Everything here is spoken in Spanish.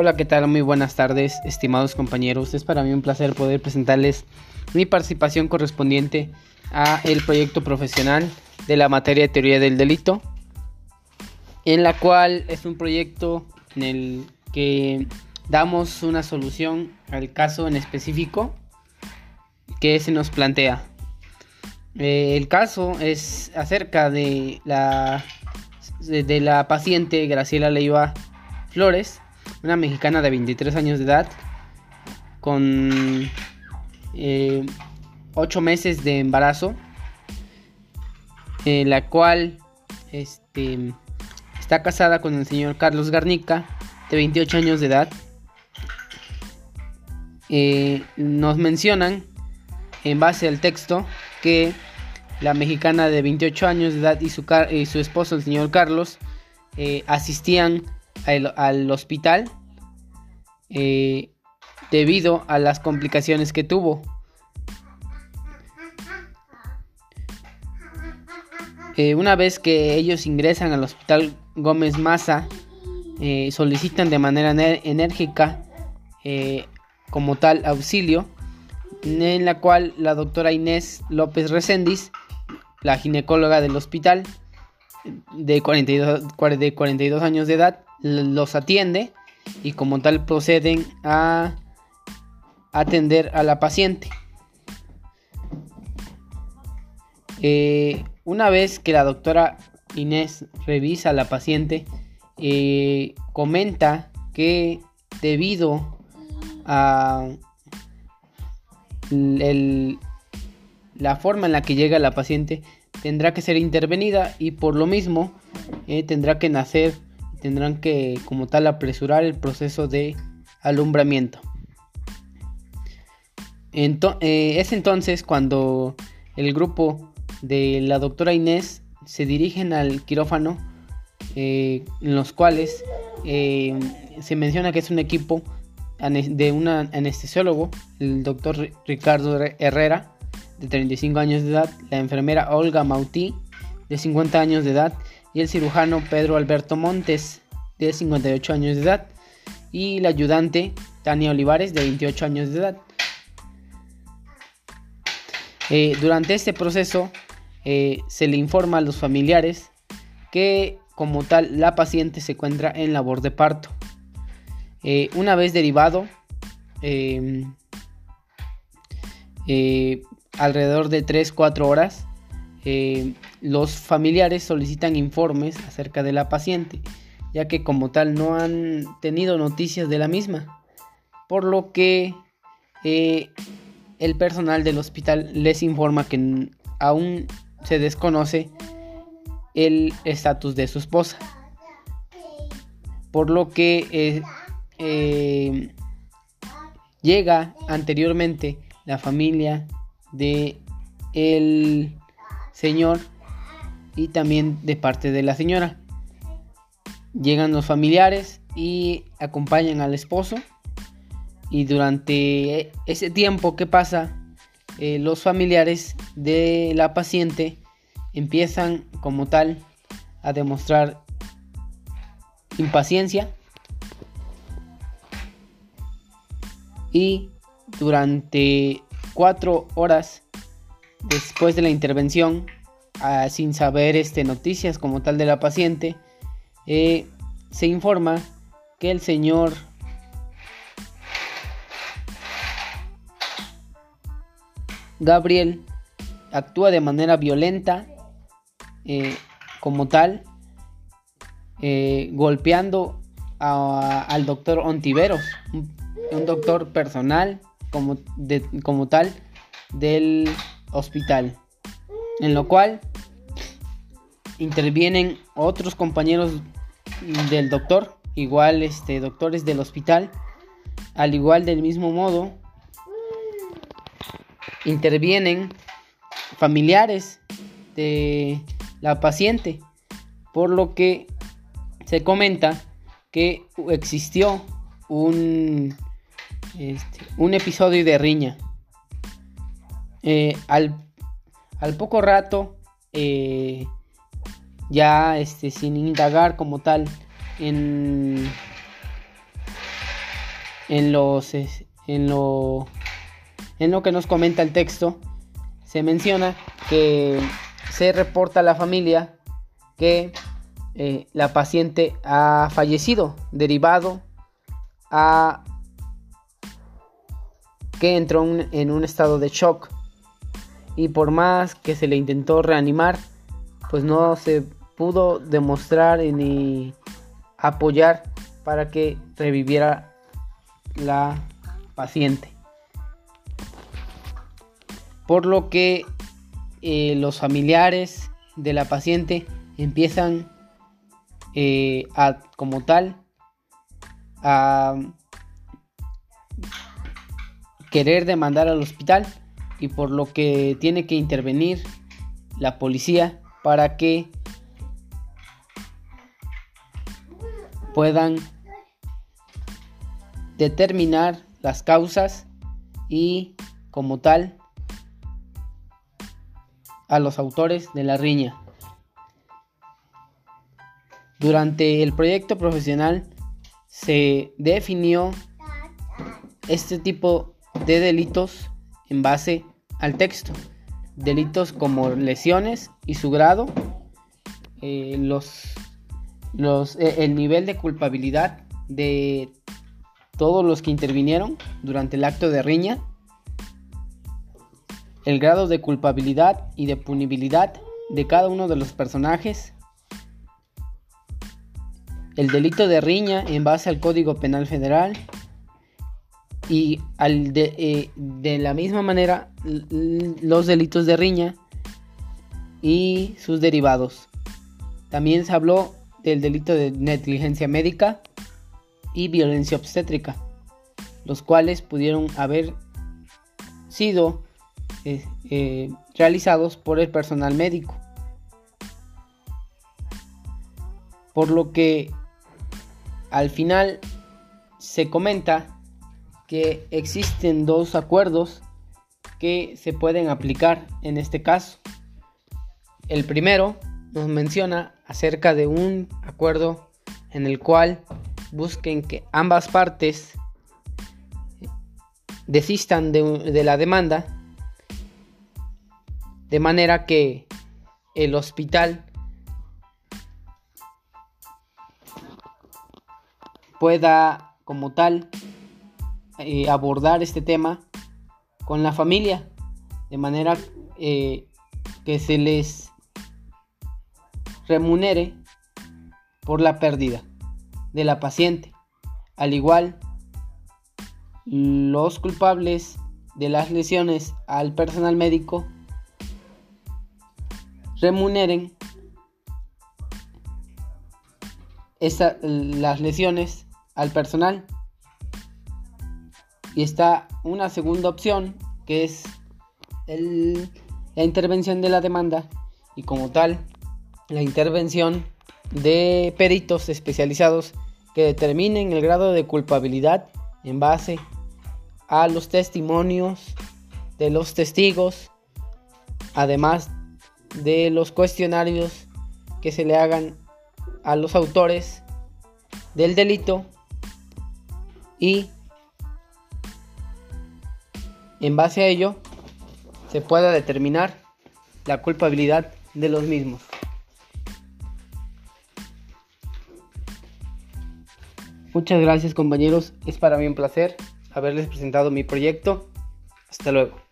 Hola, ¿qué tal? Muy buenas tardes, estimados compañeros. Es para mí un placer poder presentarles mi participación correspondiente a el proyecto profesional de la materia de teoría del delito, en la cual es un proyecto en el que damos una solución al caso en específico que se nos plantea. Eh, el caso es acerca de la, de la paciente Graciela Leiva Flores, una mexicana de 23 años de edad, con 8 eh, meses de embarazo, eh, la cual este, está casada con el señor Carlos Garnica, de 28 años de edad. Eh, nos mencionan, en base al texto, que la mexicana de 28 años de edad y su, y su esposo, el señor Carlos, asistían al, hospital eh, debido a las complicaciones que tuvo. Eh, una vez que ellos ingresan al hospital Gómez Maza, eh, solicitan de manera enérgica como tal auxilio, en la cual la doctora Inés López Recendis, la ginecóloga del hospital, de 42, de 42 años de edad, los atiende y como tal proceden a atender a la paciente. Eh, una vez que la doctora Inés revisa a la paciente, eh, comenta que debido a la forma en la que llega la paciente tendrá que ser intervenida y por lo mismo eh, tendrá que nacer tendrán que como tal apresurar el proceso de alumbramiento. Eh, es entonces cuando el grupo de la doctora Inés se dirigen al quirófano eh, en los cuales se menciona que es un equipo de un anestesiólogo, el doctor Ricardo Herrera, de 35 años de edad, la enfermera Olga Mautí, de 50 años de edad, y el cirujano Pedro Alberto Montes, de 58 años de edad, y la ayudante Tania Olivares, de 28 años de edad. Eh, durante este proceso eh, se le informa a los familiares que como tal la paciente se encuentra en labor de parto. Eh, una vez derivado, alrededor de 3-4 horas, los familiares solicitan informes acerca de la paciente, ya que como tal no han tenido noticias de la misma, por lo que eh, el personal del hospital les informa que aún se desconoce el estatus de su esposa, por lo que eh, eh, llega anteriormente la familia de el señor y también de parte de la señora. Llegan los familiares y acompañan al esposo y durante ese tiempo que pasa eh, los familiares de la paciente empiezan como tal a demostrar impaciencia y durante cuatro horas después de la intervención sin saber este, noticias como tal de la paciente, eh, se informa que el señor Gabriel actúa de manera violenta eh, como tal, eh, golpeando al doctor Ontiveros, un, doctor personal como, como tal del hospital. En lo cual intervienen otros compañeros del doctor, igual este doctores del hospital, al igual del mismo modo intervienen familiares de la paciente, por lo que se comenta que existió un, este, un episodio de riña. Eh, al poco rato, eh, ya este, sin indagar como tal en, en los en lo en lo que nos comenta el texto se menciona que se reporta a la familia que eh, la paciente ha fallecido derivado a que entró en un estado de shock y por más que se le intentó reanimar pues no se pudo demostrar ni apoyar para que reviviera la paciente. Por lo que eh, los familiares de la paciente empiezan eh, a, como tal, a querer demandar al hospital y por lo que tiene que intervenir la policía para que puedan determinar las causas y como tal a los autores de la riña. Durante el proyecto profesional se definió este tipo de delitos en base al texto. Delitos como lesiones y su grado, eh, eh, el nivel de culpabilidad de todos los que intervinieron durante el acto de riña, el grado de culpabilidad y de punibilidad de cada uno de los personajes, el delito de riña en base al Código Penal Federal y al de, eh, de la misma manera los delitos de riña y sus derivados. También se habló del delito de negligencia médica y violencia obstétrica, los cuales pudieron haber sido eh, eh, realizados por el personal médico. Por lo que al final se comenta que existen dos acuerdos que se pueden aplicar en este caso. El primero nos menciona acerca de un acuerdo en el cual busquen que ambas partes desistan de, la demanda de manera que el hospital pueda como tal eh, abordar este tema con la familia de manera eh, que se les remunere por la pérdida de la paciente. Al igual, los culpables de las lesiones al personal médico remuneren las lesiones al personal. Y está una segunda opción que es la intervención de la demanda y como tal la intervención de peritos especializados que determinen el grado de culpabilidad en base a los testimonios de los testigos, además de los cuestionarios que se le hagan a los autores del delito y en base a ello se pueda determinar la culpabilidad de los mismos. Muchas gracias compañeros, es para mí un placer haberles presentado mi proyecto. Hasta luego.